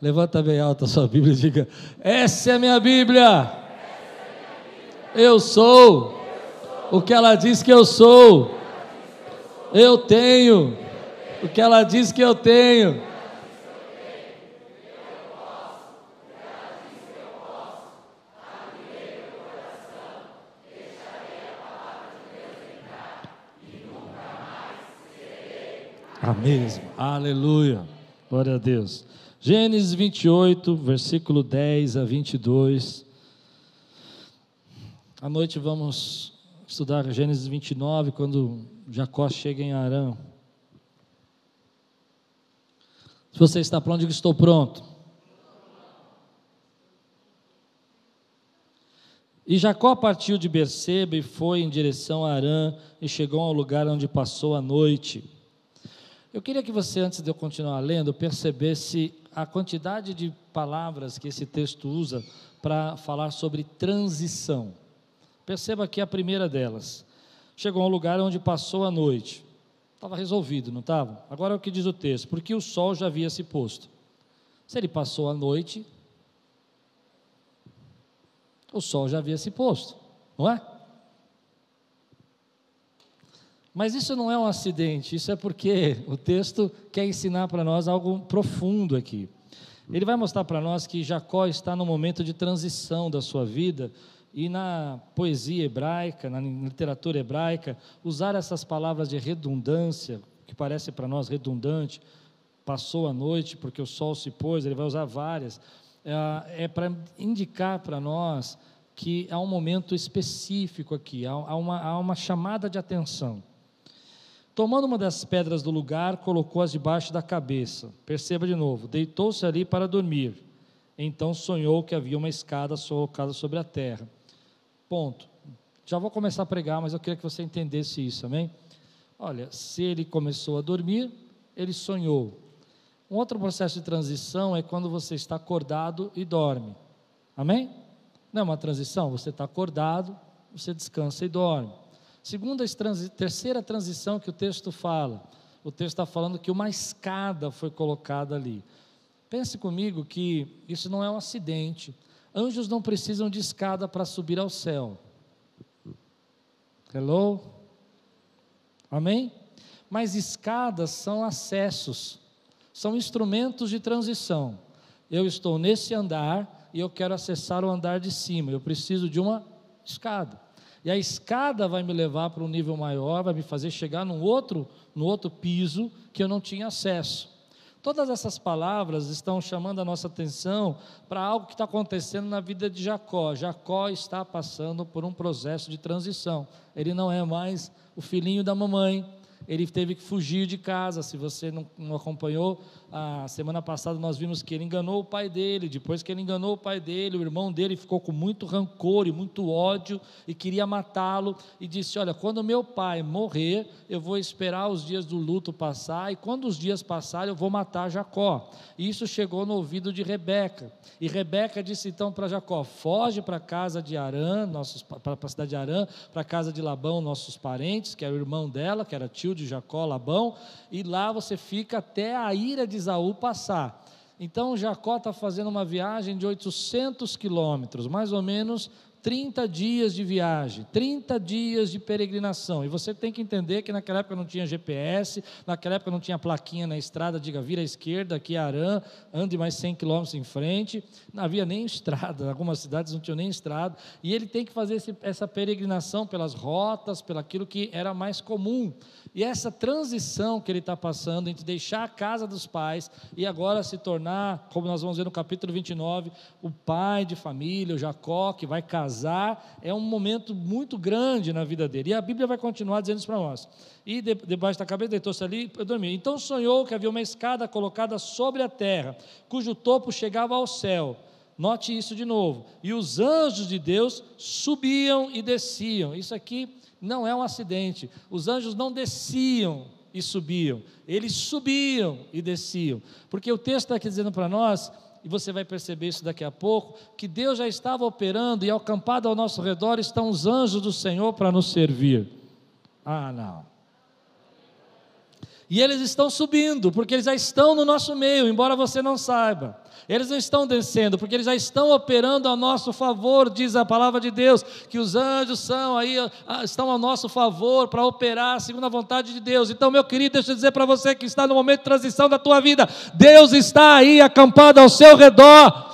Levanta bem alta a sua Bíblia e diga: Essa é a minha Bíblia. Eu sou o que ela diz que eu sou. Eu tenho o que ela diz que eu tenho. A mesma. Aleluia. Glória a Deus. Gênesis 28, versículo 10 a 22. À noite vamos estudar Gênesis 29, quando Jacó chega em Arã. Se você está pronto, diga estou pronto. E Jacó partiu de Berseba e foi em direção a Arã e chegou ao lugar onde passou a noite. Eu queria que você, antes de eu continuar lendo, percebesse a quantidade de palavras que esse texto usa para falar sobre transição. Perceba aqui a primeira delas. Chegou a um lugar onde passou a noite. Estava resolvido, não estava? Agora é o que diz o texto: porque o sol já havia se posto. Se ele passou a noite, o sol já havia se posto, não é? Mas isso não é um acidente, isso é porque o texto quer ensinar para nós algo profundo aqui. Ele vai mostrar para nós que Jacó está no momento de transição da sua vida e na poesia hebraica, na literatura hebraica, usar essas palavras de redundância, que parece para nós redundante, passou a noite porque o sol se pôs, ele vai usar várias, é, é para indicar para nós que há um momento específico aqui, há, uma, há uma chamada de atenção. Tomando uma das pedras do lugar, colocou-as debaixo da cabeça. Perceba de novo, deitou-se ali para dormir. Então sonhou que havia uma escada colocada sobre a terra. Ponto. Já vou começar a pregar, mas eu queria que você entendesse isso, amém? Olha, se ele começou a dormir, ele sonhou. Um outro processo de transição é quando você está acordado e dorme. Amém? Não é uma transição, você está acordado, você descansa e dorme. Segunda, terceira transição que o texto fala, o texto está falando que uma escada foi colocada ali. Pense comigo que isso não é um acidente. Anjos não precisam de escada para subir ao céu. Hello? Amém? Mas escadas são acessos, são instrumentos de transição. Eu estou nesse andar e eu quero acessar o andar de cima. Eu preciso de uma escada. E a escada vai me levar para um nível maior, vai me fazer chegar num outro, no outro piso que eu não tinha acesso. Todas essas palavras estão chamando a nossa atenção para algo que está acontecendo na vida de Jacó. Jacó está passando por um processo de transição. Ele não é mais o filhinho da mamãe, ele teve que fugir de casa. Se você não, não, acompanhou, a semana passada nós vimos que ele enganou o pai dele. Depois que ele enganou o pai dele, o irmão dele ficou com muito rancor e muito ódio e queria matá-lo. E disse: Olha, quando meu pai morrer, eu vou esperar os dias do luto passar. E quando os dias passarem, eu vou matar Jacó. E isso chegou no ouvido de Rebeca. E Rebeca disse então para Jacó: Foge para a casa de Arã, para a cidade de Arã, para a casa de Labão, nossos parentes, que era o irmão dela, que era tio de Jacó, Labão, e lá você fica até a ira de Isaú passar. Então Jacó está fazendo uma viagem de 800 quilômetros, mais ou menos 30 dias de viagem, 30 dias de peregrinação. E você tem que entender que naquela época não tinha GPS, naquela época não tinha plaquinha na estrada, diga vira à esquerda, aqui é Arã, ande mais 100 quilômetros em frente. Não havia nem estrada, algumas cidades não tinham nem estrada. E ele tem que fazer esse, essa peregrinação pelas rotas, pelo aquilo que era mais comum. E essa transição que ele está passando entre deixar a casa dos pais e agora se tornar, como nós vamos ver no capítulo 29, o pai de família, o Jacó, que vai casar é um momento muito grande na vida dele. E a Bíblia vai continuar dizendo isso para nós. E de, debaixo da cabeça deitou-se ali e dormiu. Então sonhou que havia uma escada colocada sobre a terra, cujo topo chegava ao céu. Note isso de novo. E os anjos de Deus subiam e desciam. Isso aqui não é um acidente. Os anjos não desciam e subiam, eles subiam e desciam. Porque o texto está aqui dizendo para nós e você vai perceber isso daqui a pouco, que Deus já estava operando e acampado ao nosso redor estão os anjos do Senhor para nos servir. Ah, não. E eles estão subindo, porque eles já estão no nosso meio, embora você não saiba. Eles não estão descendo, porque eles já estão operando a nosso favor, diz a palavra de Deus, que os anjos são aí, estão a nosso favor para operar segundo a vontade de Deus. Então, meu querido, deixa eu dizer para você que está no momento de transição da tua vida, Deus está aí acampado ao seu redor.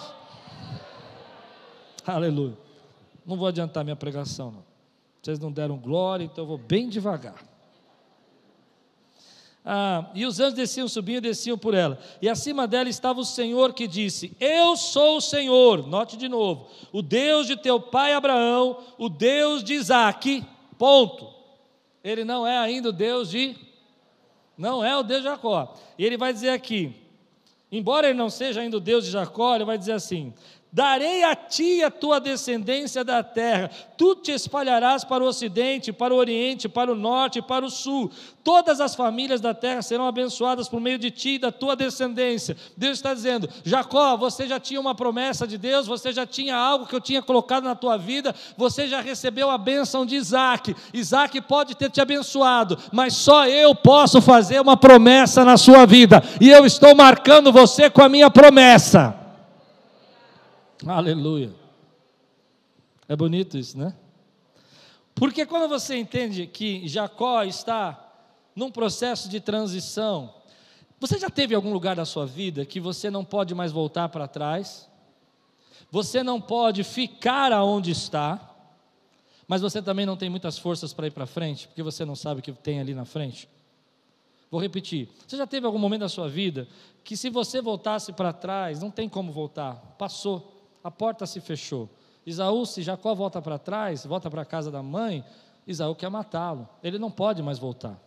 Aleluia. Não vou adiantar minha pregação, não. Vocês não deram glória, então eu vou bem devagar. Ah, e os anjos desciam, subiam e desciam por ela. E acima dela estava o Senhor que disse: Eu sou o Senhor, note de novo, o Deus de teu pai Abraão, o Deus de Isaac. Ponto. Ele não é ainda o Deus de. Não é o Deus de Jacó. E ele vai dizer aqui: embora ele não seja ainda o Deus de Jacó, ele vai dizer assim: Darei a ti a tua descendência da terra, tu te espalharás para o ocidente, para o oriente, para o norte para o sul. Todas as famílias da terra serão abençoadas por meio de ti e da tua descendência. Deus está dizendo: Jacó, você já tinha uma promessa de Deus, você já tinha algo que eu tinha colocado na tua vida, você já recebeu a bênção de Isaac. Isaac pode ter te abençoado, mas só eu posso fazer uma promessa na sua vida, e eu estou marcando você com a minha promessa. Aleluia. É bonito isso, né? Porque quando você entende que Jacó está num processo de transição, você já teve algum lugar da sua vida que você não pode mais voltar para trás? Você não pode ficar aonde está, mas você também não tem muitas forças para ir para frente, porque você não sabe o que tem ali na frente? Vou repetir. Você já teve algum momento da sua vida que se você voltasse para trás, não tem como voltar, passou a porta se fechou. Isaú, se Jacó volta para trás, volta para a casa da mãe, Isaú quer matá-lo. Ele não pode mais voltar.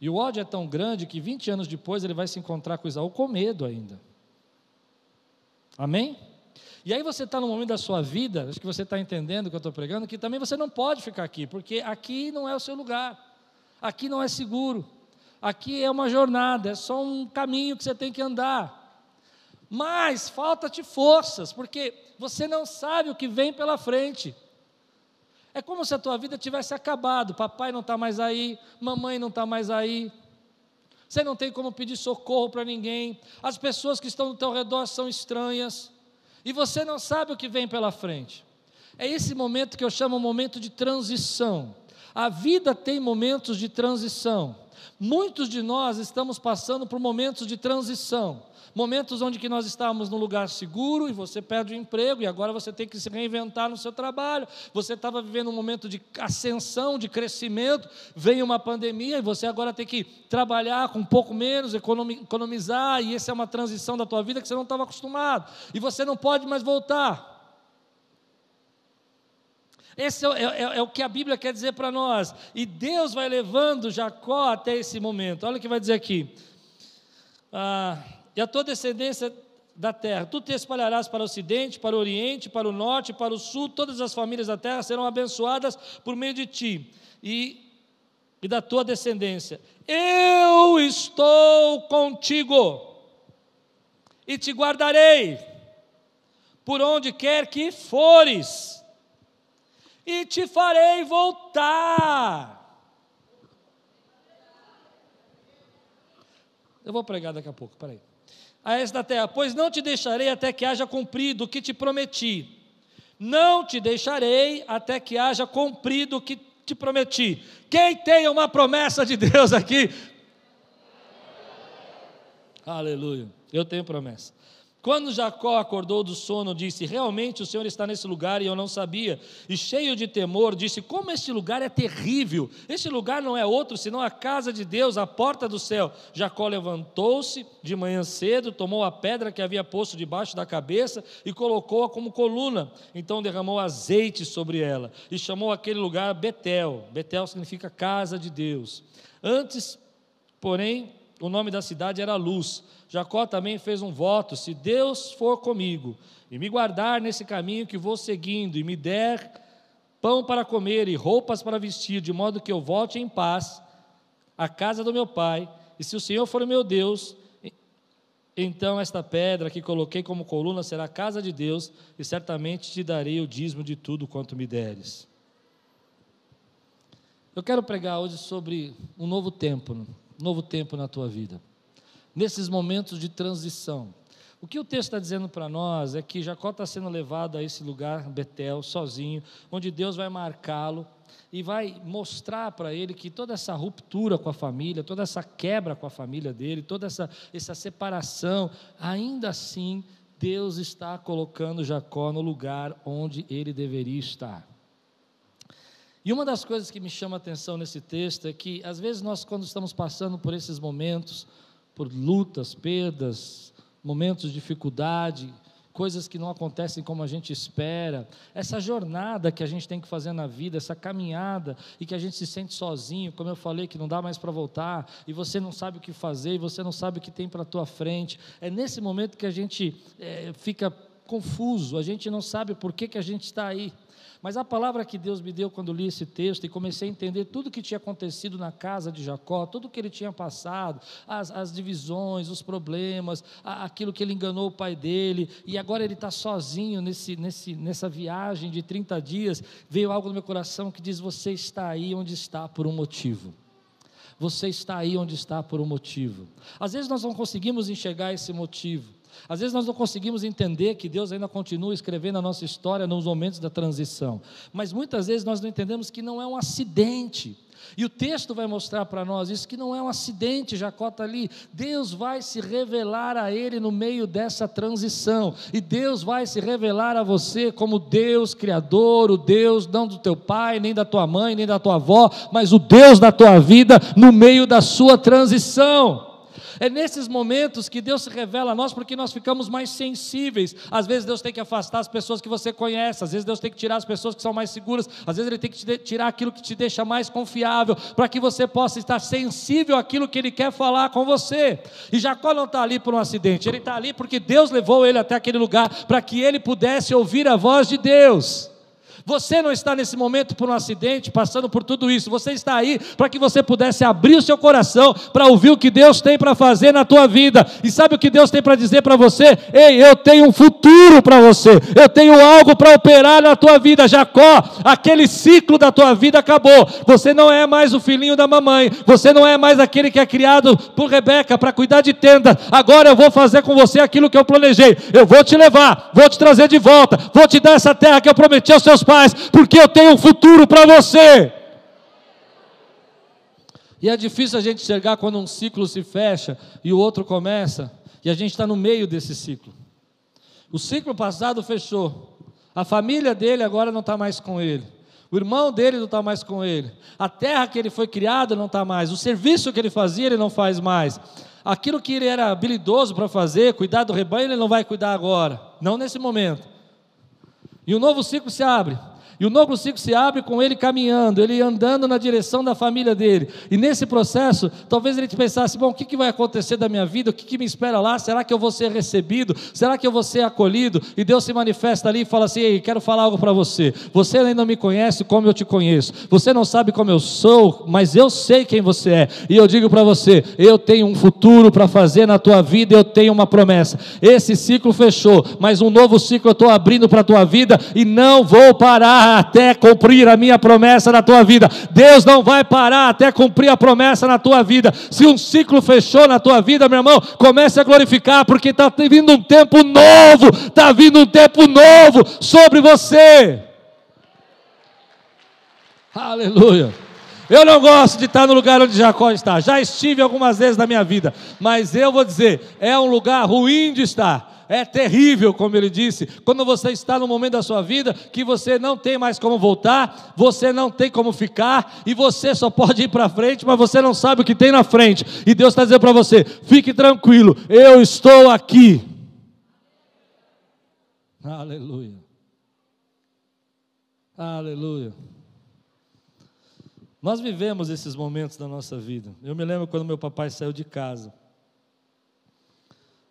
E o ódio é tão grande que 20 anos depois ele vai se encontrar com Isaú com medo ainda. Amém? E aí você está no momento da sua vida, acho que você está entendendo o que eu estou pregando, que também você não pode ficar aqui, porque aqui não é o seu lugar, aqui não é seguro, aqui é uma jornada, é só um caminho que você tem que andar. Mas falta-te forças, porque você não sabe o que vem pela frente. É como se a tua vida tivesse acabado. Papai não está mais aí, mamãe não está mais aí. Você não tem como pedir socorro para ninguém. As pessoas que estão no teu redor são estranhas. E você não sabe o que vem pela frente. É esse momento que eu chamo momento de transição. A vida tem momentos de transição. Muitos de nós estamos passando por momentos de transição. Momentos onde que nós estávamos num lugar seguro e você perde o emprego e agora você tem que se reinventar no seu trabalho. Você estava vivendo um momento de ascensão, de crescimento, veio uma pandemia e você agora tem que trabalhar com um pouco menos, economizar, e essa é uma transição da tua vida que você não estava acostumado. E você não pode mais voltar. Esse é, é, é, é, o que a Bíblia quer dizer para nós. E Deus vai levando Jacó até esse momento. Olha o que vai dizer aqui. Ah, e a tua descendência da terra. Tu te espalharás para o ocidente, para o oriente, para o norte, para o sul, todas as famílias da terra serão abençoadas por meio de ti e, e da tua descendência. Eu estou contigo e te guardarei por onde quer que fores, e te farei voltar. Eu vou pregar daqui a pouco, peraí a esta terra, pois não te deixarei até que haja cumprido o que te prometi. Não te deixarei até que haja cumprido o que te prometi. Quem tem uma promessa de Deus aqui? Aleluia. Eu tenho promessa. Quando Jacó acordou do sono, disse: Realmente o Senhor está nesse lugar e eu não sabia. E cheio de temor, disse: Como este lugar é terrível! Este lugar não é outro senão a casa de Deus, a porta do céu. Jacó levantou-se de manhã cedo, tomou a pedra que havia posto debaixo da cabeça e colocou-a como coluna. Então derramou azeite sobre ela e chamou aquele lugar Betel. Betel significa casa de Deus. Antes, porém, o nome da cidade era Luz. Jacó também fez um voto: se Deus for comigo e me guardar nesse caminho que vou seguindo e me der pão para comer e roupas para vestir, de modo que eu volte em paz à casa do meu pai, e se o Senhor for meu Deus, então esta pedra que coloquei como coluna será a casa de Deus, e certamente te darei o dízimo de tudo quanto me deres. Eu quero pregar hoje sobre um novo tempo novo tempo na tua vida. Nesses momentos de transição. O que o texto está dizendo para nós é que Jacó está sendo levado a esse lugar, Betel, sozinho, onde Deus vai marcá-lo e vai mostrar para ele que toda essa ruptura com a família, toda essa quebra com a família dele, toda essa, essa separação, ainda assim, Deus está colocando Jacó no lugar onde ele deveria estar. E uma das coisas que me chama a atenção nesse texto é que, às vezes, nós, quando estamos passando por esses momentos, por lutas, perdas, momentos de dificuldade, coisas que não acontecem como a gente espera, essa jornada que a gente tem que fazer na vida, essa caminhada e que a gente se sente sozinho, como eu falei, que não dá mais para voltar, e você não sabe o que fazer, e você não sabe o que tem para a tua frente, é nesse momento que a gente é, fica confuso, a gente não sabe por que, que a gente está aí. Mas a palavra que Deus me deu quando li esse texto e comecei a entender tudo o que tinha acontecido na casa de Jacó, tudo o que ele tinha passado, as, as divisões, os problemas, a, aquilo que ele enganou o pai dele, e agora ele está sozinho nesse, nesse, nessa viagem de 30 dias, veio algo no meu coração que diz: Você está aí onde está por um motivo. Você está aí onde está por um motivo. Às vezes nós não conseguimos enxergar esse motivo. Às vezes nós não conseguimos entender que Deus ainda continua escrevendo a nossa história nos momentos da transição, mas muitas vezes nós não entendemos que não é um acidente. E o texto vai mostrar para nós isso que não é um acidente, Jacó está ali. Deus vai se revelar a ele no meio dessa transição. E Deus vai se revelar a você como Deus Criador, o Deus não do teu pai, nem da tua mãe, nem da tua avó, mas o Deus da tua vida no meio da sua transição. É nesses momentos que Deus se revela a nós porque nós ficamos mais sensíveis. Às vezes Deus tem que afastar as pessoas que você conhece, às vezes Deus tem que tirar as pessoas que são mais seguras, às vezes Ele tem que tirar aquilo que te deixa mais confiável, para que você possa estar sensível àquilo que Ele quer falar com você. E Jacó não está ali por um acidente, ele está ali porque Deus levou ele até aquele lugar para que ele pudesse ouvir a voz de Deus. Você não está nesse momento por um acidente, passando por tudo isso. Você está aí para que você pudesse abrir o seu coração para ouvir o que Deus tem para fazer na tua vida. E sabe o que Deus tem para dizer para você? Ei, eu tenho um futuro para você. Eu tenho algo para operar na tua vida. Jacó, aquele ciclo da tua vida acabou. Você não é mais o filhinho da mamãe. Você não é mais aquele que é criado por Rebeca para cuidar de tenda. Agora eu vou fazer com você aquilo que eu planejei. Eu vou te levar, vou te trazer de volta, vou te dar essa terra que eu prometi aos seus pais porque eu tenho um futuro para você. E é difícil a gente enxergar quando um ciclo se fecha e o outro começa, e a gente está no meio desse ciclo. O ciclo passado fechou, a família dele agora não está mais com ele. O irmão dele não está mais com ele. A terra que ele foi criado não está mais. O serviço que ele fazia, ele não faz mais. Aquilo que ele era habilidoso para fazer, cuidar do rebanho, ele não vai cuidar agora. Não nesse momento. E o novo ciclo se abre. E o novo ciclo se abre com ele caminhando, ele andando na direção da família dele. E nesse processo, talvez ele pensasse: bom, o que, que vai acontecer da minha vida? O que, que me espera lá? Será que eu vou ser recebido? Será que eu vou ser acolhido? E Deus se manifesta ali e fala assim: Ei, quero falar algo para você. Você ainda não me conhece como eu te conheço. Você não sabe como eu sou, mas eu sei quem você é. E eu digo para você: eu tenho um futuro para fazer na tua vida, eu tenho uma promessa. Esse ciclo fechou, mas um novo ciclo eu estou abrindo para a tua vida e não vou parar até cumprir a minha promessa na tua vida. Deus não vai parar até cumprir a promessa na tua vida. Se um ciclo fechou na tua vida, meu irmão, comece a glorificar, porque está vindo um tempo novo, está vindo um tempo novo sobre você. Aleluia. Eu não gosto de estar no lugar onde Jacó está. Já estive algumas vezes na minha vida, mas eu vou dizer, é um lugar ruim de estar é terrível, como ele disse, quando você está no momento da sua vida que você não tem mais como voltar, você não tem como ficar, e você só pode ir para frente, mas você não sabe o que tem na frente, e Deus está dizendo para você: fique tranquilo, eu estou aqui. Aleluia. Aleluia. Nós vivemos esses momentos da nossa vida. Eu me lembro quando meu papai saiu de casa.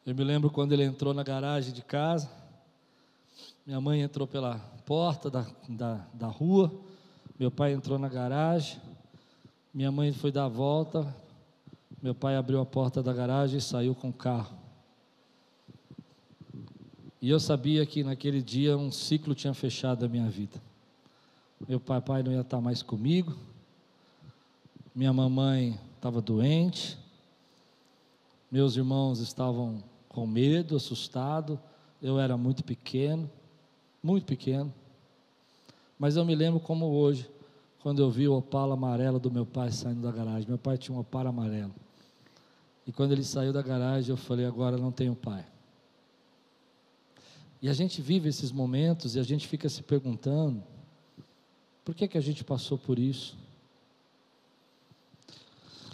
Eu me lembro quando ele entrou na garagem de casa, minha mãe entrou pela porta da, da, da rua, meu pai entrou na garagem, minha mãe foi dar a volta, meu pai abriu a porta da garagem e saiu com o carro. E eu sabia que naquele dia um ciclo tinha fechado a minha vida. Meu papai não ia estar mais comigo, minha mamãe estava doente, meus irmãos estavam com medo, assustado, eu era muito pequeno, muito pequeno. Mas eu me lembro como hoje, quando eu vi o Opala amarelo do meu pai saindo da garagem. Meu pai tinha um Opala amarelo. E quando ele saiu da garagem, eu falei: agora não tenho pai. E a gente vive esses momentos e a gente fica se perguntando: por que, que a gente passou por isso?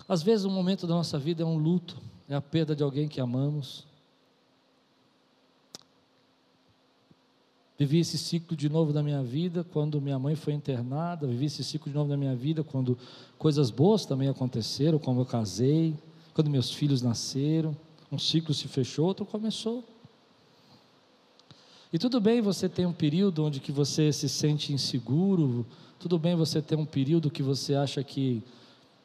Às vezes, um momento da nossa vida é um luto, é a perda de alguém que amamos. Vivi esse ciclo de novo da minha vida quando minha mãe foi internada, vivi esse ciclo de novo da minha vida quando coisas boas também aconteceram, como eu casei, quando meus filhos nasceram, um ciclo se fechou, outro começou. E tudo bem você ter um período onde que você se sente inseguro, tudo bem você ter um período que você acha que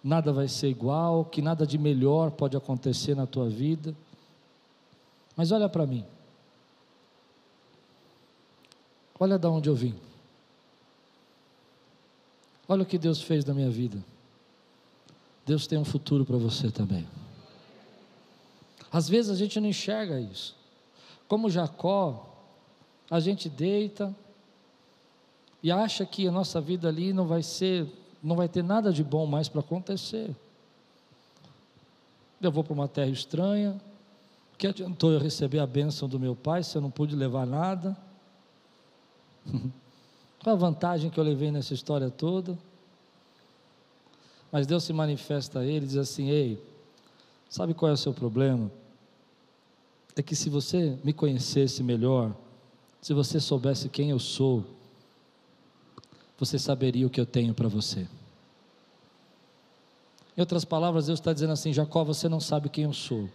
nada vai ser igual, que nada de melhor pode acontecer na tua vida. Mas olha para mim. Olha de onde eu vim. Olha o que Deus fez na minha vida. Deus tem um futuro para você também. Às vezes a gente não enxerga isso. Como Jacó, a gente deita e acha que a nossa vida ali não vai ser, não vai ter nada de bom mais para acontecer. Eu vou para uma terra estranha, que adiantou eu receber a bênção do meu pai se eu não pude levar nada? Qual a vantagem que eu levei nessa história toda? Mas Deus se manifesta a ele e diz assim: Ei, sabe qual é o seu problema? É que se você me conhecesse melhor, se você soubesse quem eu sou, você saberia o que eu tenho para você. Em outras palavras, Deus está dizendo assim: Jacó, você não sabe quem eu sou,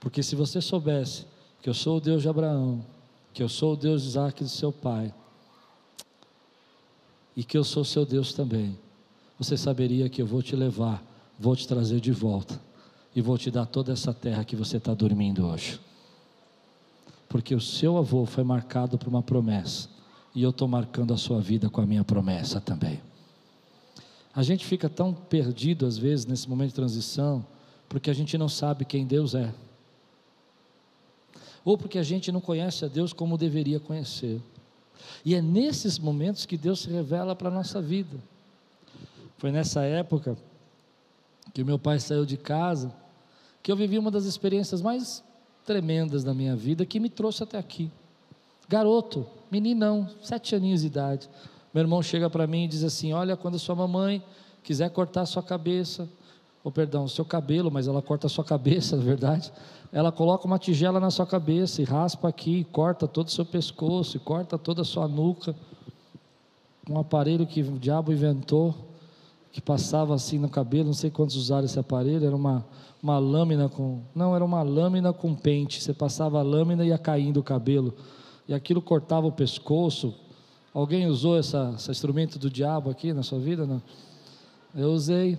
porque se você soubesse que eu sou o Deus de Abraão, que eu sou o Deus de Isaac do seu pai, e que eu sou seu Deus também, você saberia que eu vou te levar, vou te trazer de volta e vou te dar toda essa terra que você está dormindo hoje. Porque o seu avô foi marcado por uma promessa e eu estou marcando a sua vida com a minha promessa também. A gente fica tão perdido às vezes nesse momento de transição, porque a gente não sabe quem Deus é, ou porque a gente não conhece a Deus como deveria conhecer. E é nesses momentos que Deus se revela para a nossa vida. Foi nessa época que meu pai saiu de casa que eu vivi uma das experiências mais tremendas da minha vida que me trouxe até aqui. Garoto, meninão, sete aninhos de idade. Meu irmão chega para mim e diz assim: Olha, quando sua mamãe quiser cortar sua cabeça, ou perdão, o seu cabelo, mas ela corta a sua cabeça, na verdade. Ela coloca uma tigela na sua cabeça e raspa aqui, e corta todo o seu pescoço, e corta toda a sua nuca. Um aparelho que o diabo inventou, que passava assim no cabelo, não sei quantos usaram esse aparelho, era uma, uma lâmina com. Não, era uma lâmina com pente. Você passava a lâmina e ia caindo o cabelo. E aquilo cortava o pescoço. Alguém usou essa, esse instrumento do diabo aqui na sua vida? Não? Eu usei.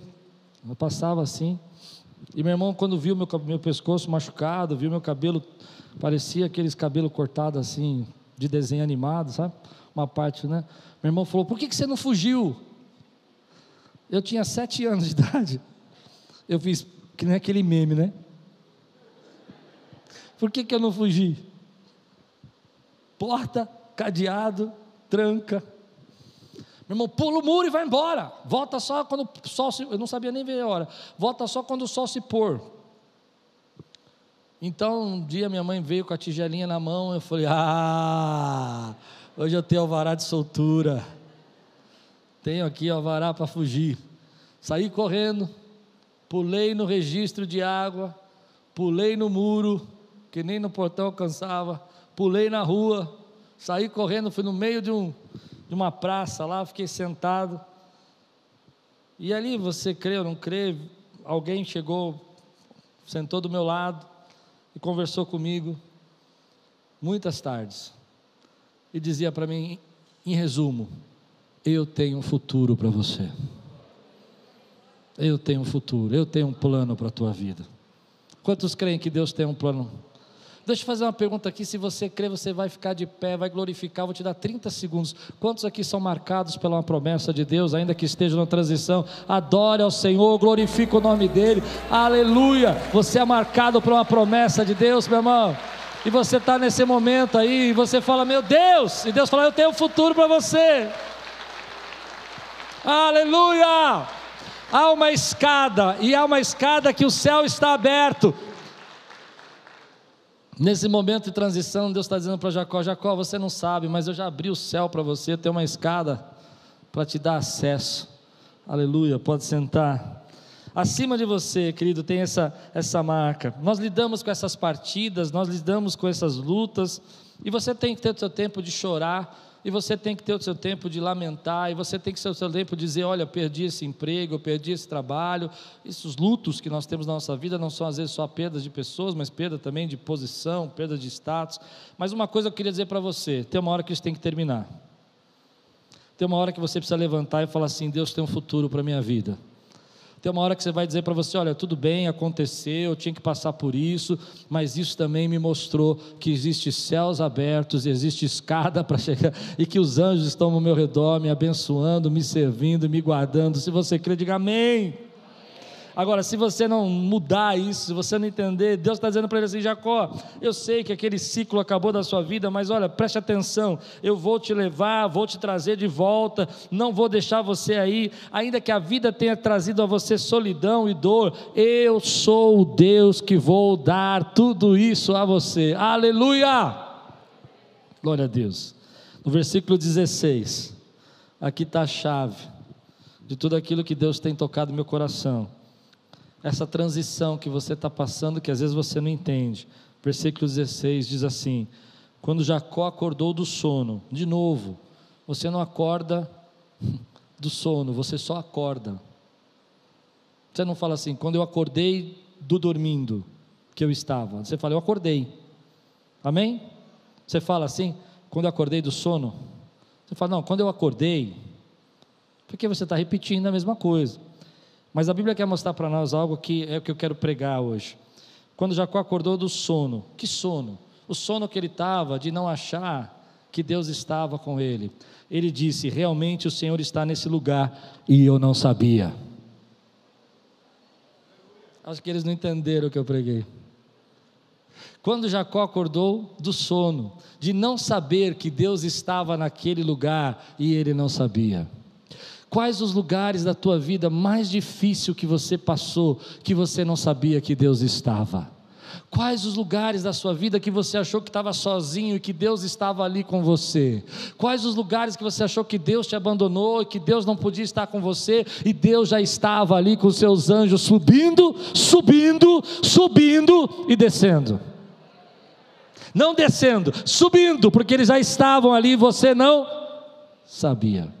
Eu passava assim. E meu irmão, quando viu meu, meu pescoço machucado, viu meu cabelo, parecia aqueles cabelos cortados assim, de desenho animado, sabe? Uma parte, né? Meu irmão falou: Por que, que você não fugiu? Eu tinha sete anos de idade. Eu fiz que nem aquele meme, né? Por que, que eu não fugi? Porta, cadeado, tranca. Meu irmão, pula o muro e vai embora. Volta só quando o sol se. Eu não sabia nem ver a hora. Volta só quando o sol se pôr. Então, um dia minha mãe veio com a tigelinha na mão. Eu falei: Ah, hoje eu tenho alvará de soltura. Tenho aqui alvará para fugir. Saí correndo, pulei no registro de água, pulei no muro, que nem no portão alcançava, pulei na rua, saí correndo, fui no meio de um de uma praça lá, fiquei sentado. E ali, você crê ou não crê, alguém chegou, sentou do meu lado e conversou comigo muitas tardes. E dizia para mim, em resumo, eu tenho um futuro para você. Eu tenho um futuro, eu tenho um plano para a tua vida. Quantos creem que Deus tem um plano? Deixa eu fazer uma pergunta aqui. Se você crê, você vai ficar de pé, vai glorificar. Vou te dar 30 segundos. Quantos aqui são marcados pela promessa de Deus, ainda que estejam na transição? Adore ao Senhor, glorifique o nome dEle. Aleluia! Você é marcado por uma promessa de Deus, meu irmão. E você está nesse momento aí, e você fala, meu Deus, e Deus fala, eu tenho um futuro para você. Aleluia! Há uma escada, e há uma escada que o céu está aberto. Nesse momento de transição, Deus está dizendo para Jacó: Jacó, você não sabe, mas eu já abri o céu para você, tem uma escada para te dar acesso. Aleluia, pode sentar. Acima de você, querido, tem essa, essa marca. Nós lidamos com essas partidas, nós lidamos com essas lutas, e você tem que ter o seu tempo de chorar, e você tem que ter o seu tempo de lamentar, e você tem que ter o seu tempo de dizer: olha, perdi esse emprego, perdi esse trabalho. Esses lutos que nós temos na nossa vida não são às vezes só perdas de pessoas, mas perda também de posição, perda de status. Mas uma coisa eu queria dizer para você: tem uma hora que isso tem que terminar. Tem uma hora que você precisa levantar e falar assim: Deus tem um futuro para a minha vida. Tem uma hora que você vai dizer para você: olha, tudo bem, aconteceu, eu tinha que passar por isso, mas isso também me mostrou que existe céus abertos, existe escada para chegar, e que os anjos estão ao meu redor, me abençoando, me servindo, me guardando. Se você crê, diga amém. Agora, se você não mudar isso, se você não entender, Deus está dizendo para ele assim: Jacó, eu sei que aquele ciclo acabou da sua vida, mas olha, preste atenção, eu vou te levar, vou te trazer de volta, não vou deixar você aí, ainda que a vida tenha trazido a você solidão e dor, eu sou o Deus que vou dar tudo isso a você. Aleluia! Glória a Deus. No versículo 16, aqui está a chave de tudo aquilo que Deus tem tocado no meu coração essa transição que você está passando, que às vezes você não entende. Versículo 16 diz assim: Quando Jacó acordou do sono, de novo, você não acorda do sono, você só acorda. Você não fala assim, quando eu acordei do dormindo que eu estava. Você fala, eu acordei. Amém? Você fala assim, quando eu acordei do sono. Você fala, não, quando eu acordei. Porque você está repetindo a mesma coisa. Mas a Bíblia quer mostrar para nós algo que é o que eu quero pregar hoje. Quando Jacó acordou do sono, que sono? O sono que ele estava de não achar que Deus estava com ele. Ele disse: Realmente o Senhor está nesse lugar e eu não sabia. Acho que eles não entenderam o que eu preguei. Quando Jacó acordou do sono, de não saber que Deus estava naquele lugar e ele não sabia. Quais os lugares da tua vida mais difícil que você passou, que você não sabia que Deus estava? Quais os lugares da sua vida que você achou que estava sozinho e que Deus estava ali com você? Quais os lugares que você achou que Deus te abandonou e que Deus não podia estar com você e Deus já estava ali com seus anjos subindo, subindo, subindo e descendo? Não descendo, subindo, porque eles já estavam ali e você não sabia.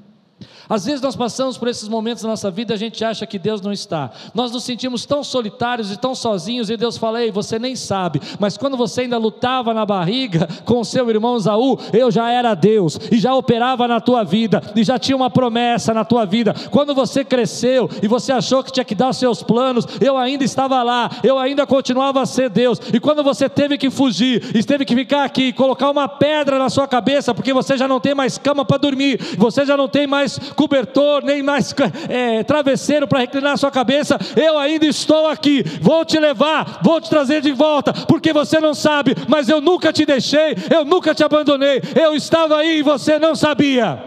Às vezes nós passamos por esses momentos na nossa vida a gente acha que Deus não está. Nós nos sentimos tão solitários e tão sozinhos e Deus fala: Ei, você nem sabe, mas quando você ainda lutava na barriga com o seu irmão Zaú, eu já era Deus e já operava na tua vida e já tinha uma promessa na tua vida. Quando você cresceu e você achou que tinha que dar os seus planos, eu ainda estava lá, eu ainda continuava a ser Deus. E quando você teve que fugir e teve que ficar aqui colocar uma pedra na sua cabeça, porque você já não tem mais cama para dormir, você já não tem mais cobertor, nem mais é, travesseiro para reclinar a sua cabeça. Eu ainda estou aqui, vou te levar, vou te trazer de volta, porque você não sabe, mas eu nunca te deixei, eu nunca te abandonei, eu estava aí e você não sabia.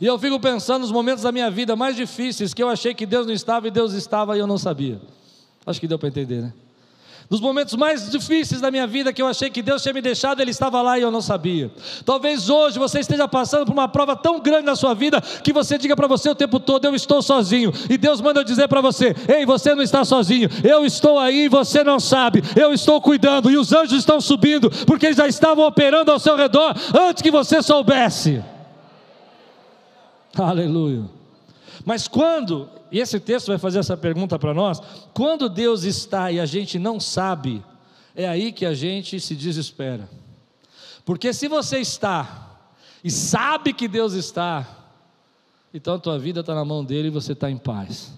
E eu fico pensando nos momentos da minha vida mais difíceis que eu achei que Deus não estava e Deus estava e eu não sabia. Acho que deu para entender, né? Nos momentos mais difíceis da minha vida, que eu achei que Deus tinha me deixado, Ele estava lá e eu não sabia. Talvez hoje você esteja passando por uma prova tão grande na sua vida que você diga para você o tempo todo: Eu estou sozinho. E Deus manda eu dizer para você: Ei, você não está sozinho. Eu estou aí e você não sabe. Eu estou cuidando. E os anjos estão subindo, porque eles já estavam operando ao seu redor antes que você soubesse. Aleluia. Mas quando, e esse texto vai fazer essa pergunta para nós, quando Deus está e a gente não sabe, é aí que a gente se desespera. Porque se você está e sabe que Deus está, então a tua vida está na mão dele e você está em paz.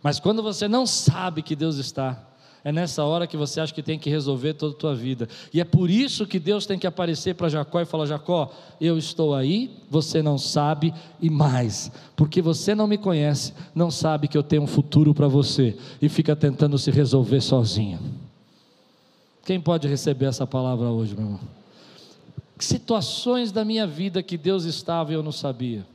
Mas quando você não sabe que Deus está, É nessa hora que você acha que tem que resolver toda a tua vida. E é por isso que Deus tem que aparecer para Jacó e falar: Jacó, eu estou aí, você não sabe, e mais, porque você não me conhece, não sabe que eu tenho um futuro para você, e fica tentando se resolver sozinho. Quem pode receber essa palavra hoje, meu irmão? Situações da minha vida que Deus estava e eu não sabia.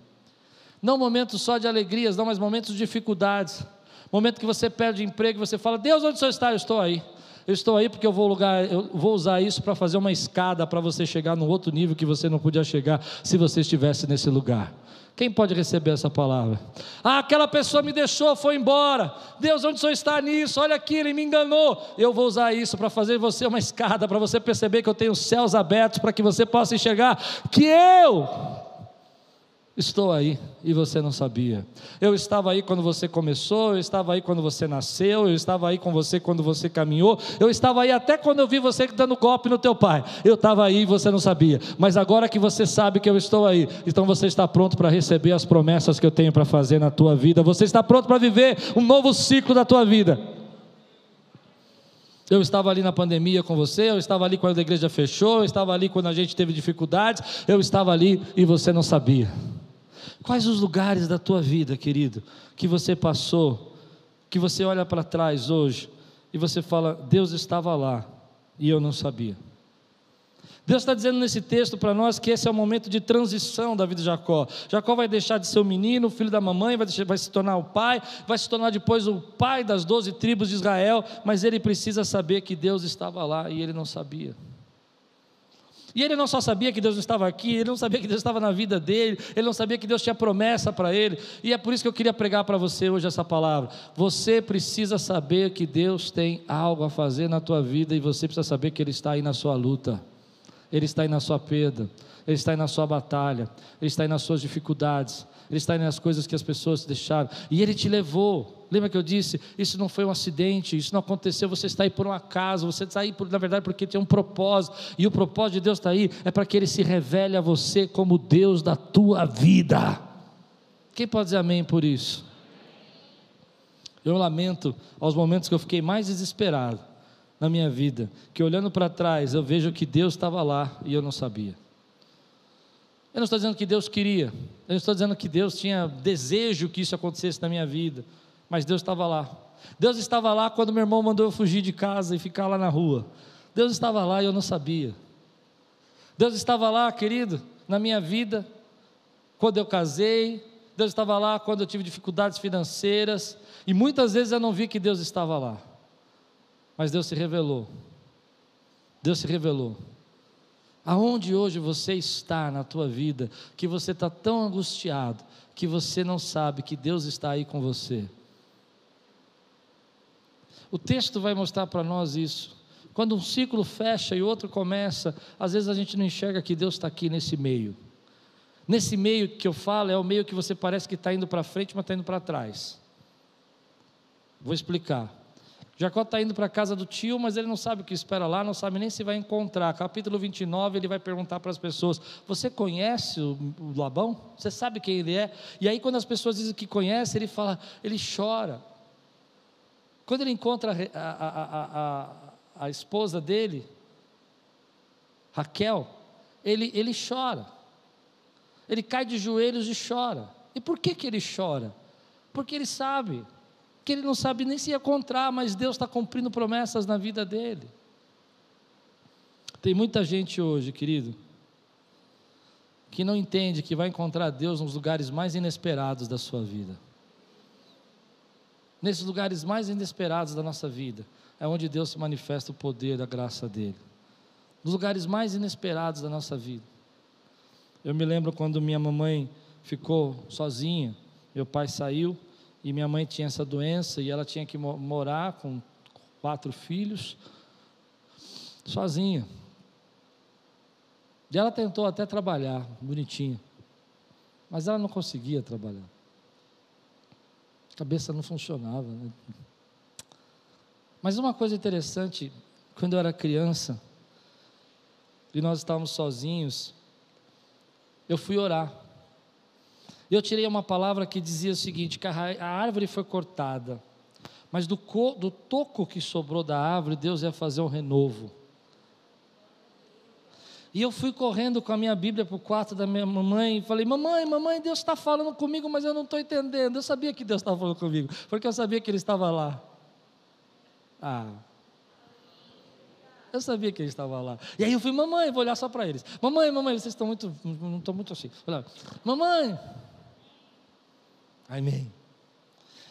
Não momentos só de alegrias, não, mas momentos de dificuldades Momento que você perde emprego, você fala: Deus, onde o Senhor está? Eu estou aí. Eu estou aí porque eu vou, lugar, eu vou usar isso para fazer uma escada para você chegar num outro nível que você não podia chegar se você estivesse nesse lugar. Quem pode receber essa palavra? Ah, aquela pessoa me deixou, foi embora. Deus, onde o Senhor está nisso? Olha aqui, ele me enganou. Eu vou usar isso para fazer você uma escada, para você perceber que eu tenho céus abertos, para que você possa enxergar que eu Estou aí e você não sabia. Eu estava aí quando você começou, eu estava aí quando você nasceu, eu estava aí com você quando você caminhou, eu estava aí até quando eu vi você dando golpe no teu pai. Eu estava aí e você não sabia. Mas agora que você sabe que eu estou aí, então você está pronto para receber as promessas que eu tenho para fazer na tua vida. Você está pronto para viver um novo ciclo da tua vida. Eu estava ali na pandemia com você, eu estava ali quando a igreja fechou, eu estava ali quando a gente teve dificuldades, eu estava ali e você não sabia. Quais os lugares da tua vida, querido, que você passou, que você olha para trás hoje e você fala: Deus estava lá e eu não sabia. Deus está dizendo nesse texto para nós que esse é o momento de transição da vida de Jacó. Jacó vai deixar de ser o menino, o filho da mamãe, vai, deixar, vai se tornar o pai, vai se tornar depois o pai das doze tribos de Israel, mas ele precisa saber que Deus estava lá e ele não sabia. E ele não só sabia que Deus estava aqui, ele não sabia que Deus estava na vida dele, ele não sabia que Deus tinha promessa para ele. E é por isso que eu queria pregar para você hoje essa palavra. Você precisa saber que Deus tem algo a fazer na tua vida e você precisa saber que Ele está aí na sua luta, Ele está aí na sua perda, Ele está aí na sua batalha, Ele está aí nas suas dificuldades, Ele está aí nas coisas que as pessoas deixaram. E Ele te levou. Lembra que eu disse? Isso não foi um acidente, isso não aconteceu, você está aí por um acaso, você está aí, por, na verdade, porque tem um propósito, e o propósito de Deus está aí, é para que Ele se revele a você como Deus da tua vida. Quem pode dizer amém por isso? Eu lamento aos momentos que eu fiquei mais desesperado na minha vida, que olhando para trás eu vejo que Deus estava lá e eu não sabia. Eu não estou dizendo que Deus queria, eu não estou dizendo que Deus tinha desejo que isso acontecesse na minha vida mas Deus estava lá. Deus estava lá quando meu irmão mandou eu fugir de casa e ficar lá na rua. Deus estava lá e eu não sabia. Deus estava lá, querido, na minha vida, quando eu casei. Deus estava lá quando eu tive dificuldades financeiras. E muitas vezes eu não vi que Deus estava lá. Mas Deus se revelou. Deus se revelou. Aonde hoje você está na tua vida, que você está tão angustiado, que você não sabe que Deus está aí com você. O texto vai mostrar para nós isso. Quando um ciclo fecha e outro começa, às vezes a gente não enxerga que Deus está aqui nesse meio. Nesse meio que eu falo, é o meio que você parece que está indo para frente, mas está indo para trás. Vou explicar. Jacó está indo para a casa do tio, mas ele não sabe o que espera lá, não sabe nem se vai encontrar. Capítulo 29, ele vai perguntar para as pessoas: Você conhece o Labão? Você sabe quem ele é? E aí, quando as pessoas dizem que conhece, ele fala, ele chora. Quando ele encontra a, a, a, a esposa dele, Raquel, ele, ele chora. Ele cai de joelhos e chora. E por que, que ele chora? Porque ele sabe que ele não sabe nem se encontrar, mas Deus está cumprindo promessas na vida dele. Tem muita gente hoje, querido, que não entende que vai encontrar Deus nos lugares mais inesperados da sua vida nesses lugares mais inesperados da nossa vida, é onde Deus se manifesta o poder da graça dele. Nos lugares mais inesperados da nossa vida. Eu me lembro quando minha mamãe ficou sozinha, meu pai saiu e minha mãe tinha essa doença e ela tinha que morar com quatro filhos sozinha. E ela tentou até trabalhar, bonitinho, mas ela não conseguia trabalhar cabeça não funcionava. Né? Mas uma coisa interessante, quando eu era criança, e nós estávamos sozinhos, eu fui orar. Eu tirei uma palavra que dizia o seguinte: que a árvore foi cortada Mas do, co, do toco que sobrou da árvore, Deus ia fazer um renovo. E eu fui correndo com a minha Bíblia para o quarto da minha mamãe e falei: Mamãe, mamãe, Deus está falando comigo, mas eu não estou entendendo. Eu sabia que Deus estava falando comigo, porque eu sabia que Ele estava lá. Ah. Eu sabia que Ele estava lá. E aí eu fui: Mamãe, vou olhar só para eles. Mamãe, mamãe, vocês estão muito, não estão muito assim. Falei, mamãe. Amém.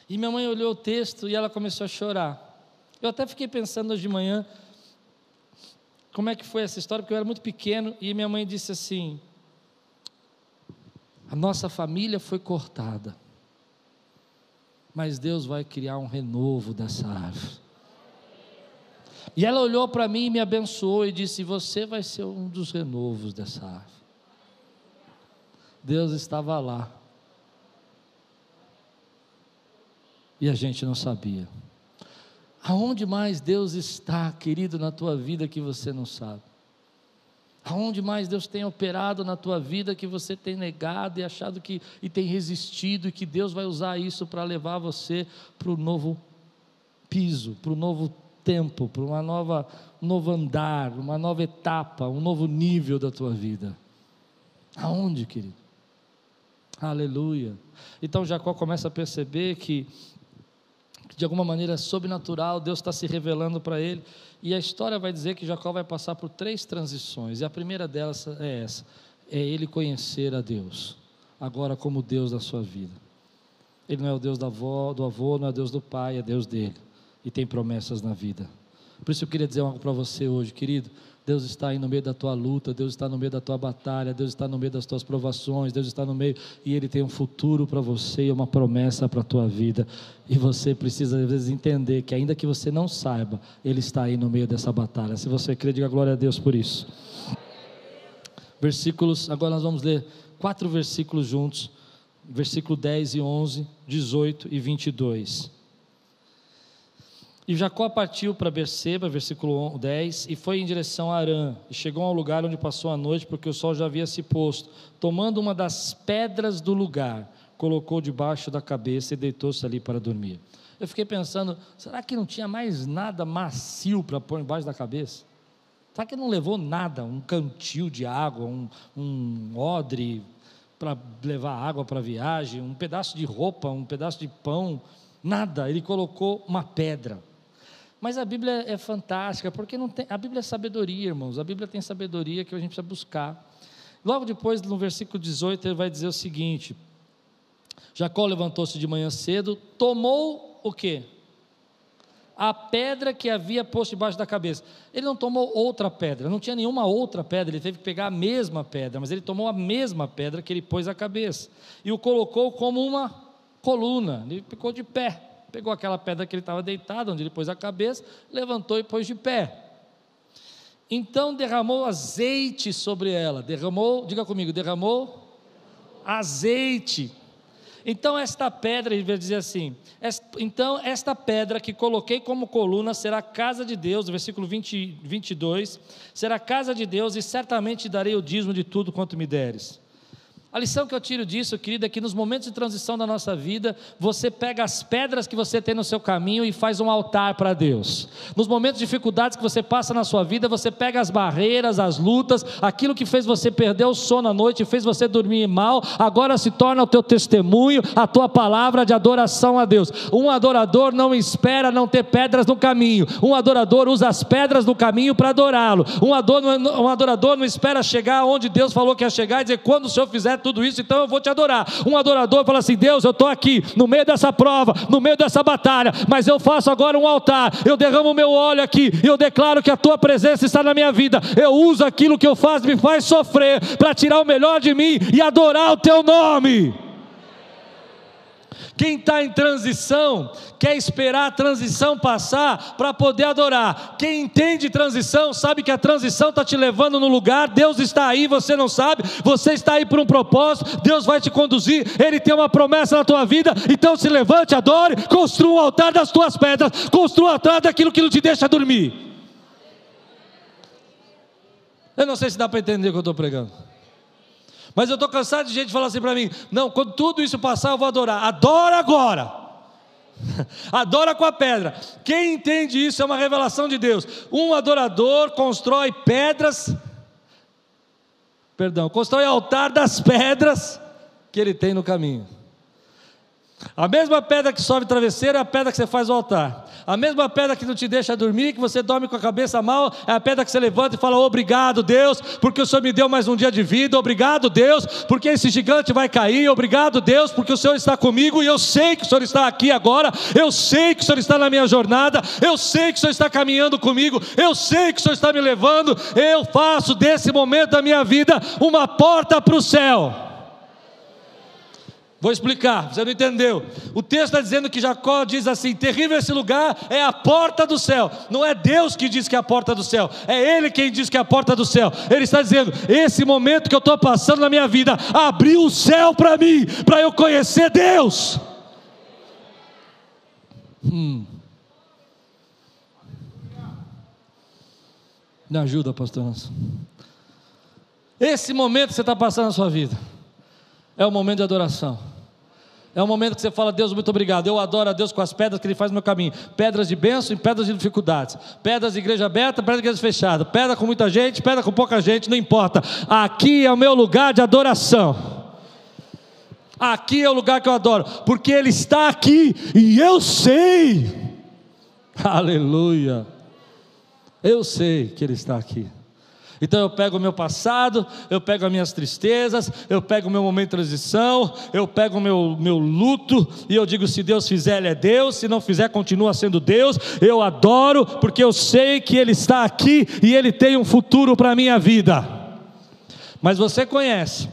E minha mãe olhou o texto e ela começou a chorar. Eu até fiquei pensando hoje de manhã como é que foi essa história, porque eu era muito pequeno e minha mãe disse assim: a nossa família foi cortada, mas Deus vai criar um renovo dessa árvore. E ela olhou para mim e me abençoou e disse: Você vai ser um dos renovos dessa árvore. Deus estava lá. E a gente não sabia. Aonde mais Deus está, querido, na tua vida que você não sabe? Aonde mais Deus tem operado na tua vida que você tem negado e achado que e tem resistido e que Deus vai usar isso para levar você para o novo piso, para o novo tempo, para uma nova um novo andar, uma nova etapa, um novo nível da tua vida. Aonde, querido? Aleluia. Então Jacó começa a perceber que de alguma maneira sobrenatural, Deus está se revelando para ele. E a história vai dizer que Jacó vai passar por três transições, e a primeira delas é essa: é ele conhecer a Deus, agora como Deus da sua vida. Ele não é o Deus da avó, do avô, não é o Deus do pai, é Deus dele, e tem promessas na vida. Por isso eu queria dizer algo para você hoje, querido. Deus está aí no meio da tua luta, Deus está no meio da tua batalha, Deus está no meio das tuas provações, Deus está no meio e Ele tem um futuro para você e uma promessa para a tua vida. E você precisa às vezes entender que ainda que você não saiba, Ele está aí no meio dessa batalha. Se você crê, diga glória a Deus por isso. Versículos, agora nós vamos ler quatro versículos juntos, versículo 10 e 11, 18 e 22. E Jacó partiu para Berseba, versículo 10, e foi em direção a Arã, e chegou ao lugar onde passou a noite, porque o sol já havia se posto. Tomando uma das pedras do lugar, colocou debaixo da cabeça e deitou-se ali para dormir. Eu fiquei pensando, será que não tinha mais nada macio para pôr embaixo da cabeça? Será que não levou nada, um cantil de água, um, um odre para levar água para a viagem, um pedaço de roupa, um pedaço de pão? Nada, ele colocou uma pedra. Mas a Bíblia é fantástica, porque não tem, a Bíblia é sabedoria, irmãos. A Bíblia tem sabedoria que a gente precisa buscar. Logo depois, no versículo 18, ele vai dizer o seguinte: Jacó levantou-se de manhã cedo, tomou o quê? A pedra que havia posto debaixo da cabeça. Ele não tomou outra pedra, não tinha nenhuma outra pedra, ele teve que pegar a mesma pedra, mas ele tomou a mesma pedra que ele pôs à cabeça e o colocou como uma coluna, ele ficou de pé pegou aquela pedra que ele estava deitado, onde ele pôs a cabeça, levantou e pôs de pé. Então derramou azeite sobre ela. Derramou, diga comigo, derramou azeite. Então esta pedra, ele vai dizer assim: então esta pedra que coloquei como coluna será casa de Deus, versículo 20, 22, será casa de Deus e certamente darei o dízimo de tudo quanto me deres. A lição que eu tiro disso, querida, é que nos momentos de transição da nossa vida, você pega as pedras que você tem no seu caminho e faz um altar para Deus. Nos momentos de dificuldades que você passa na sua vida, você pega as barreiras, as lutas, aquilo que fez você perder o sono à noite, fez você dormir mal, agora se torna o teu testemunho, a tua palavra de adoração a Deus. Um adorador não espera não ter pedras no caminho, um adorador usa as pedras no caminho para adorá-lo. Um adorador não espera chegar onde Deus falou que ia chegar e dizer: quando o Senhor fizer tudo isso, então eu vou te adorar. Um adorador fala assim: Deus, eu estou aqui, no meio dessa prova, no meio dessa batalha, mas eu faço agora um altar, eu derramo o meu óleo aqui, eu declaro que a tua presença está na minha vida. Eu uso aquilo que eu faço, me faz sofrer, para tirar o melhor de mim e adorar o teu nome. Quem está em transição quer esperar a transição passar para poder adorar. Quem entende transição sabe que a transição está te levando no lugar, Deus está aí, você não sabe, você está aí por um propósito, Deus vai te conduzir, Ele tem uma promessa na tua vida, então se levante, adore, construa um altar das tuas pedras, construa um altar daquilo que não te deixa dormir. Eu não sei se dá para entender o que eu estou pregando. Mas eu estou cansado de gente falar assim para mim: não, quando tudo isso passar, eu vou adorar. Adora agora. Adora com a pedra. Quem entende isso é uma revelação de Deus. Um adorador constrói pedras, perdão, constrói altar das pedras que ele tem no caminho. A mesma pedra que sobe travesseiro é a pedra que você faz o altar. A mesma pedra que não te deixa dormir, que você dorme com a cabeça mal, é a pedra que você levanta e fala: Obrigado, Deus, porque o Senhor me deu mais um dia de vida. Obrigado, Deus, porque esse gigante vai cair. Obrigado, Deus, porque o Senhor está comigo e eu sei que o Senhor está aqui agora. Eu sei que o Senhor está na minha jornada. Eu sei que o Senhor está caminhando comigo. Eu sei que o Senhor está me levando. Eu faço desse momento da minha vida uma porta para o céu. Vou explicar, você não entendeu. O texto está dizendo que Jacó diz assim: terrível esse lugar é a porta do céu. Não é Deus que diz que é a porta do céu, é Ele quem diz que é a porta do céu. Ele está dizendo: esse momento que eu estou passando na minha vida abriu o céu para mim, para eu conhecer Deus. Hum. Me ajuda, pastor. Esse momento que você está passando na sua vida é o momento de adoração. É o momento que você fala, Deus, muito obrigado. Eu adoro a Deus com as pedras que Ele faz no meu caminho. Pedras de bênção e pedras de dificuldades. Pedras de igreja aberta, pedras de igreja fechada. Pedra com muita gente, pedra com pouca gente, não importa. Aqui é o meu lugar de adoração. Aqui é o lugar que eu adoro, porque Ele está aqui e eu sei. Aleluia. Eu sei que Ele está aqui. Então eu pego o meu passado, eu pego as minhas tristezas, eu pego o meu momento de transição, eu pego o meu, meu luto e eu digo: se Deus fizer, Ele é Deus, se não fizer, continua sendo Deus. Eu adoro porque eu sei que Ele está aqui e Ele tem um futuro para a minha vida. Mas você conhece,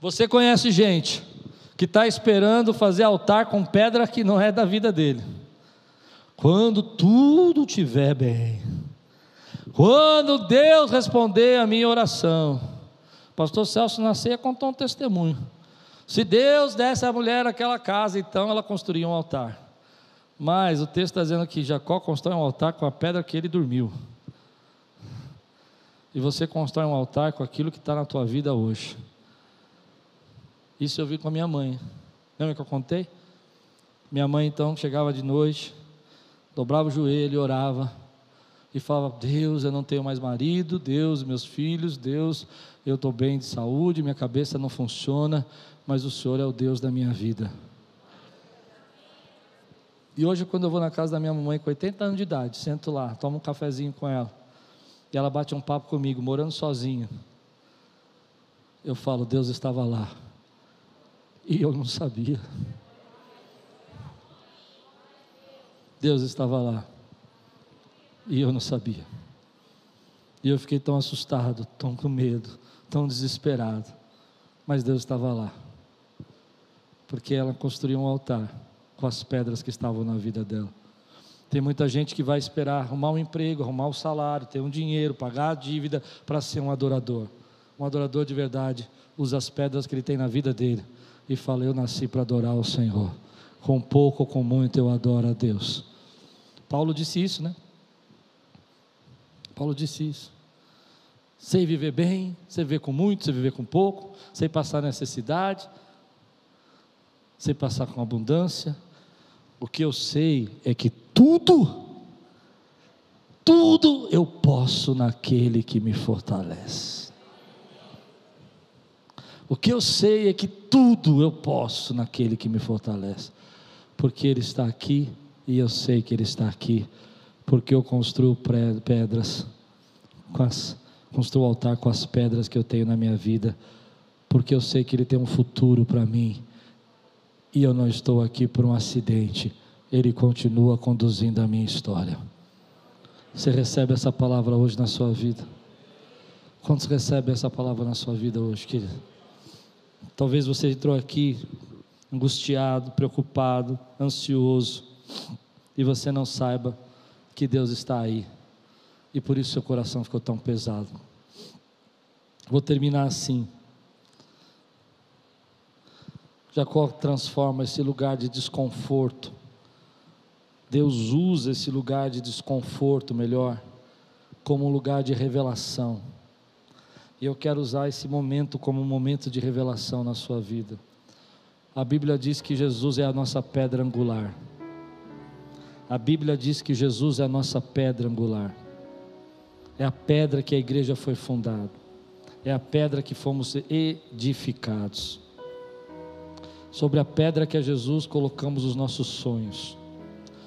você conhece gente que está esperando fazer altar com pedra que não é da vida dele. Quando tudo estiver bem quando Deus responder a minha oração, pastor Celso Nasceia contou um testemunho. Se Deus desse à mulher aquela casa, então ela construía um altar. Mas o texto está dizendo que Jacó constrói um altar com a pedra que ele dormiu. E você constrói um altar com aquilo que está na tua vida hoje. Isso eu vi com a minha mãe. Lembra que eu contei? Minha mãe então chegava de noite, dobrava o joelho orava e falava: Deus, eu não tenho mais marido, Deus, meus filhos, Deus, eu estou bem de saúde, minha cabeça não funciona, mas o Senhor é o Deus da minha vida. E hoje, quando eu vou na casa da minha mamãe com 80 anos de idade, sento lá, tomo um cafezinho com ela, e ela bate um papo comigo, morando sozinha. Eu falo: Deus estava lá, e eu não sabia. Deus estava lá. E eu não sabia. E eu fiquei tão assustado, tão com medo, tão desesperado. Mas Deus estava lá. Porque ela construiu um altar com as pedras que estavam na vida dela. Tem muita gente que vai esperar arrumar um emprego, arrumar um salário, ter um dinheiro, pagar a dívida para ser um adorador. Um adorador de verdade usa as pedras que ele tem na vida dele e fala: Eu nasci para adorar o Senhor. Com pouco ou com muito eu adoro a Deus. Paulo disse isso, né? Paulo disse isso. Sei viver bem, sei viver com muito, sei viver com pouco, sei passar necessidade, sei passar com abundância. O que eu sei é que tudo, tudo eu posso naquele que me fortalece. O que eu sei é que tudo eu posso naquele que me fortalece, porque Ele está aqui e eu sei que Ele está aqui porque eu construo pedras, as, construo altar com as pedras que eu tenho na minha vida, porque eu sei que Ele tem um futuro para mim, e eu não estou aqui por um acidente, Ele continua conduzindo a minha história. Você recebe essa palavra hoje na sua vida? Quantos recebem essa palavra na sua vida hoje, querido? Talvez você entrou aqui angustiado, preocupado, ansioso, e você não saiba que Deus está aí. E por isso seu coração ficou tão pesado. Vou terminar assim. Jacó transforma esse lugar de desconforto. Deus usa esse lugar de desconforto, melhor, como um lugar de revelação. E eu quero usar esse momento como um momento de revelação na sua vida. A Bíblia diz que Jesus é a nossa pedra angular. A Bíblia diz que Jesus é a nossa pedra angular. É a pedra que a igreja foi fundada. É a pedra que fomos edificados. Sobre a pedra que é Jesus colocamos os nossos sonhos.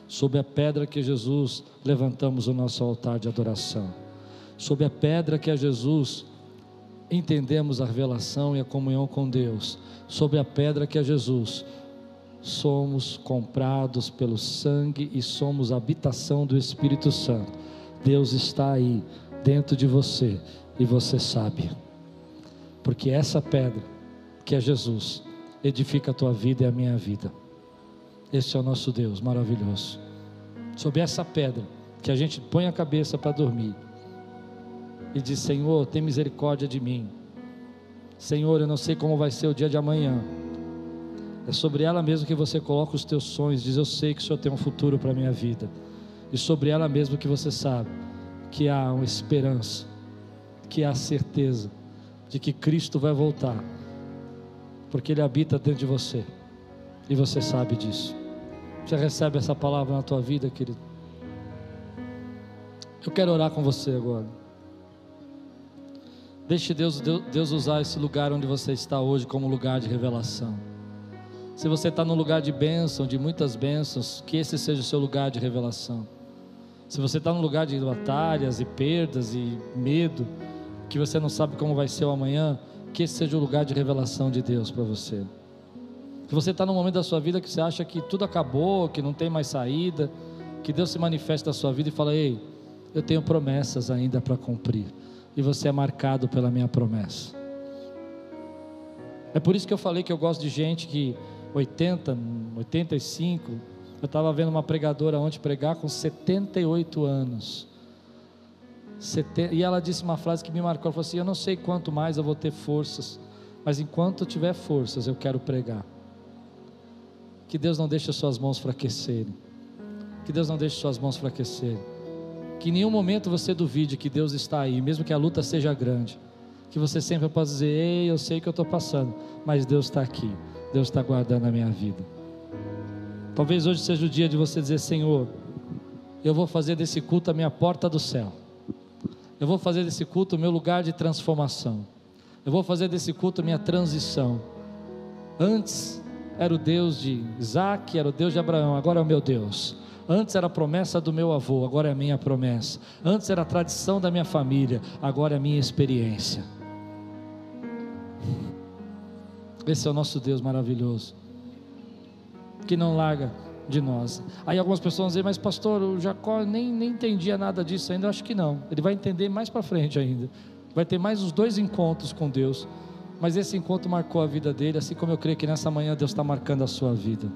Sobre a pedra que é Jesus levantamos o nosso altar de adoração. Sobre a pedra que é Jesus entendemos a revelação e a comunhão com Deus. Sobre a pedra que é Jesus somos comprados pelo sangue e somos habitação do Espírito Santo. Deus está aí dentro de você e você sabe. Porque essa pedra, que é Jesus, edifica a tua vida e a minha vida. Esse é o nosso Deus maravilhoso. Sobre essa pedra que a gente põe a cabeça para dormir e diz: Senhor, tem misericórdia de mim. Senhor, eu não sei como vai ser o dia de amanhã. É sobre ela mesmo que você coloca os teus sonhos, diz: Eu sei que o Senhor tem um futuro para a minha vida. E sobre ela mesmo que você sabe que há uma esperança, que há certeza de que Cristo vai voltar, porque Ele habita dentro de você, e você sabe disso. Você recebe essa palavra na tua vida, querido? Eu quero orar com você agora. Deixe Deus, Deus usar esse lugar onde você está hoje como lugar de revelação. Se você está num lugar de bênção, de muitas bênçãos, que esse seja o seu lugar de revelação. Se você está num lugar de batalhas e perdas e medo, que você não sabe como vai ser o amanhã, que esse seja o lugar de revelação de Deus para você. Se você está num momento da sua vida que você acha que tudo acabou, que não tem mais saída, que Deus se manifesta na sua vida e fala: Ei, eu tenho promessas ainda para cumprir, e você é marcado pela minha promessa. É por isso que eu falei que eu gosto de gente que 80, 85. Eu estava vendo uma pregadora ontem pregar com 78 anos. E ela disse uma frase que me marcou: ela falou assim, Eu não sei quanto mais eu vou ter forças, mas enquanto eu tiver forças, eu quero pregar. Que Deus não deixe as suas mãos fraquecerem. Que Deus não deixe as suas mãos fraquecerem. Que em nenhum momento você duvide que Deus está aí, mesmo que a luta seja grande. Que você sempre possa dizer: Ei, eu sei que eu estou passando, mas Deus está aqui. Deus está guardando a minha vida. Talvez hoje seja o dia de você dizer: Senhor, eu vou fazer desse culto a minha porta do céu. Eu vou fazer desse culto o meu lugar de transformação. Eu vou fazer desse culto a minha transição. Antes era o Deus de Isaac, era o Deus de Abraão, agora é o meu Deus. Antes era a promessa do meu avô, agora é a minha promessa. Antes era a tradição da minha família, agora é a minha experiência. Esse é o nosso Deus maravilhoso, que não larga de nós. Aí algumas pessoas dizem, mas pastor, o Jacó nem, nem entendia nada disso ainda. Eu acho que não, ele vai entender mais para frente ainda. Vai ter mais os dois encontros com Deus. Mas esse encontro marcou a vida dele, assim como eu creio que nessa manhã Deus está marcando a sua vida.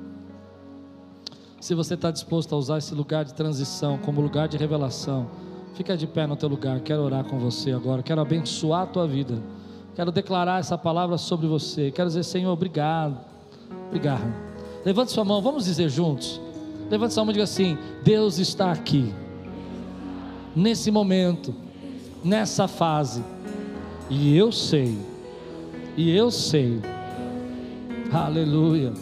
Se você está disposto a usar esse lugar de transição como lugar de revelação, fica de pé no teu lugar. Quero orar com você agora. Quero abençoar a tua vida. Quero declarar essa palavra sobre você. Quero dizer, Senhor, obrigado. Obrigado. Levante sua mão, vamos dizer juntos. Levante sua mão e diga assim: Deus está aqui. Nesse momento, nessa fase. E eu sei. E eu sei. Aleluia.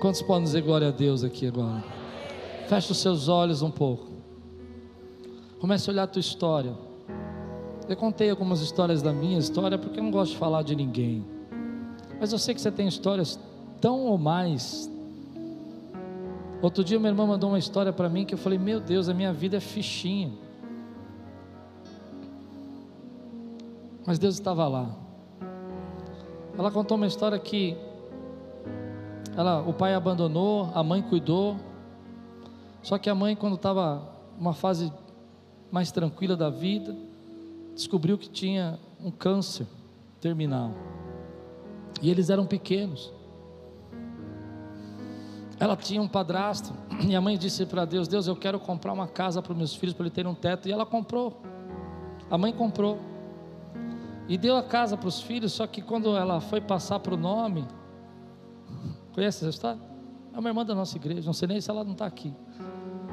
Quantos podem dizer glória a Deus aqui agora? Feche os seus olhos um pouco. Comece a olhar a tua história. Eu contei algumas histórias da minha história porque eu não gosto de falar de ninguém. Mas eu sei que você tem histórias tão ou mais. Outro dia minha irmã mandou uma história para mim que eu falei: Meu Deus, a minha vida é fichinha. Mas Deus estava lá. Ela contou uma história que ela, o pai abandonou, a mãe cuidou. Só que a mãe, quando estava numa fase mais tranquila da vida, descobriu que tinha um câncer terminal. E eles eram pequenos. Ela tinha um padrasto, e a mãe disse para Deus: Deus, eu quero comprar uma casa para meus filhos, para eles terem um teto. E ela comprou. A mãe comprou. E deu a casa para os filhos, só que quando ela foi passar para o nome, conhece essa história? É uma irmã da nossa igreja, não sei nem se ela não está aqui.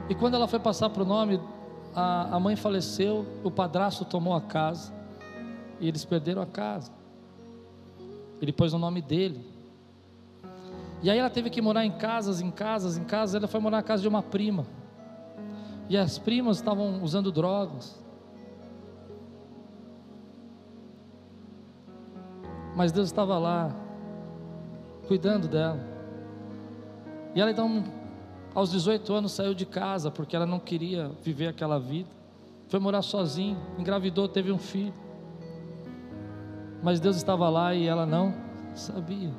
E quando ela foi passar para o nome, a, a mãe faleceu, o padrasto tomou a casa e eles perderam a casa. Ele pôs o nome dele. E aí ela teve que morar em casas, em casas, em casas. Ela foi morar na casa de uma prima. E as primas estavam usando drogas. Mas Deus estava lá, cuidando dela. E ela então, aos 18 anos, saiu de casa, porque ela não queria viver aquela vida. Foi morar sozinha, engravidou, teve um filho. Mas Deus estava lá e ela não sabia.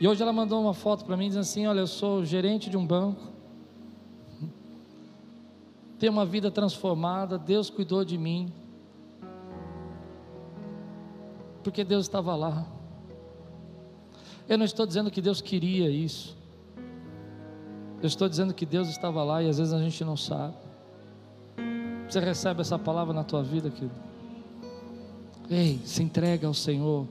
E hoje ela mandou uma foto para mim dizendo assim: Olha, eu sou gerente de um banco, tenho uma vida transformada, Deus cuidou de mim, porque Deus estava lá. Eu não estou dizendo que Deus queria isso, eu estou dizendo que Deus estava lá e às vezes a gente não sabe. Você recebe essa palavra na tua vida, querido? Ei, se entrega ao Senhor.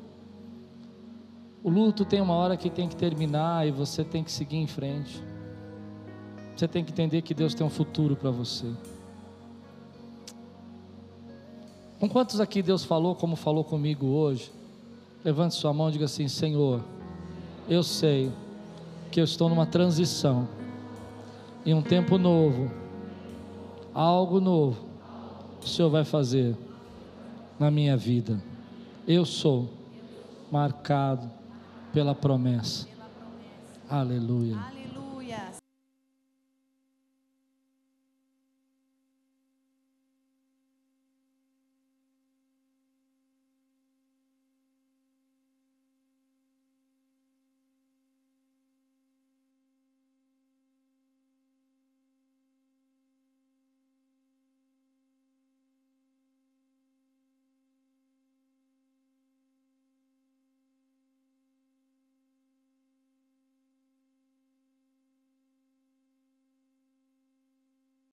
O luto tem uma hora que tem que terminar e você tem que seguir em frente. Você tem que entender que Deus tem um futuro para você. Com quantos aqui Deus falou como falou comigo hoje? Levante sua mão e diga assim: Senhor, eu sei que eu estou numa transição, em um tempo novo, algo novo, o Senhor vai fazer na minha vida. Eu sou marcado pela promessa. Aleluia.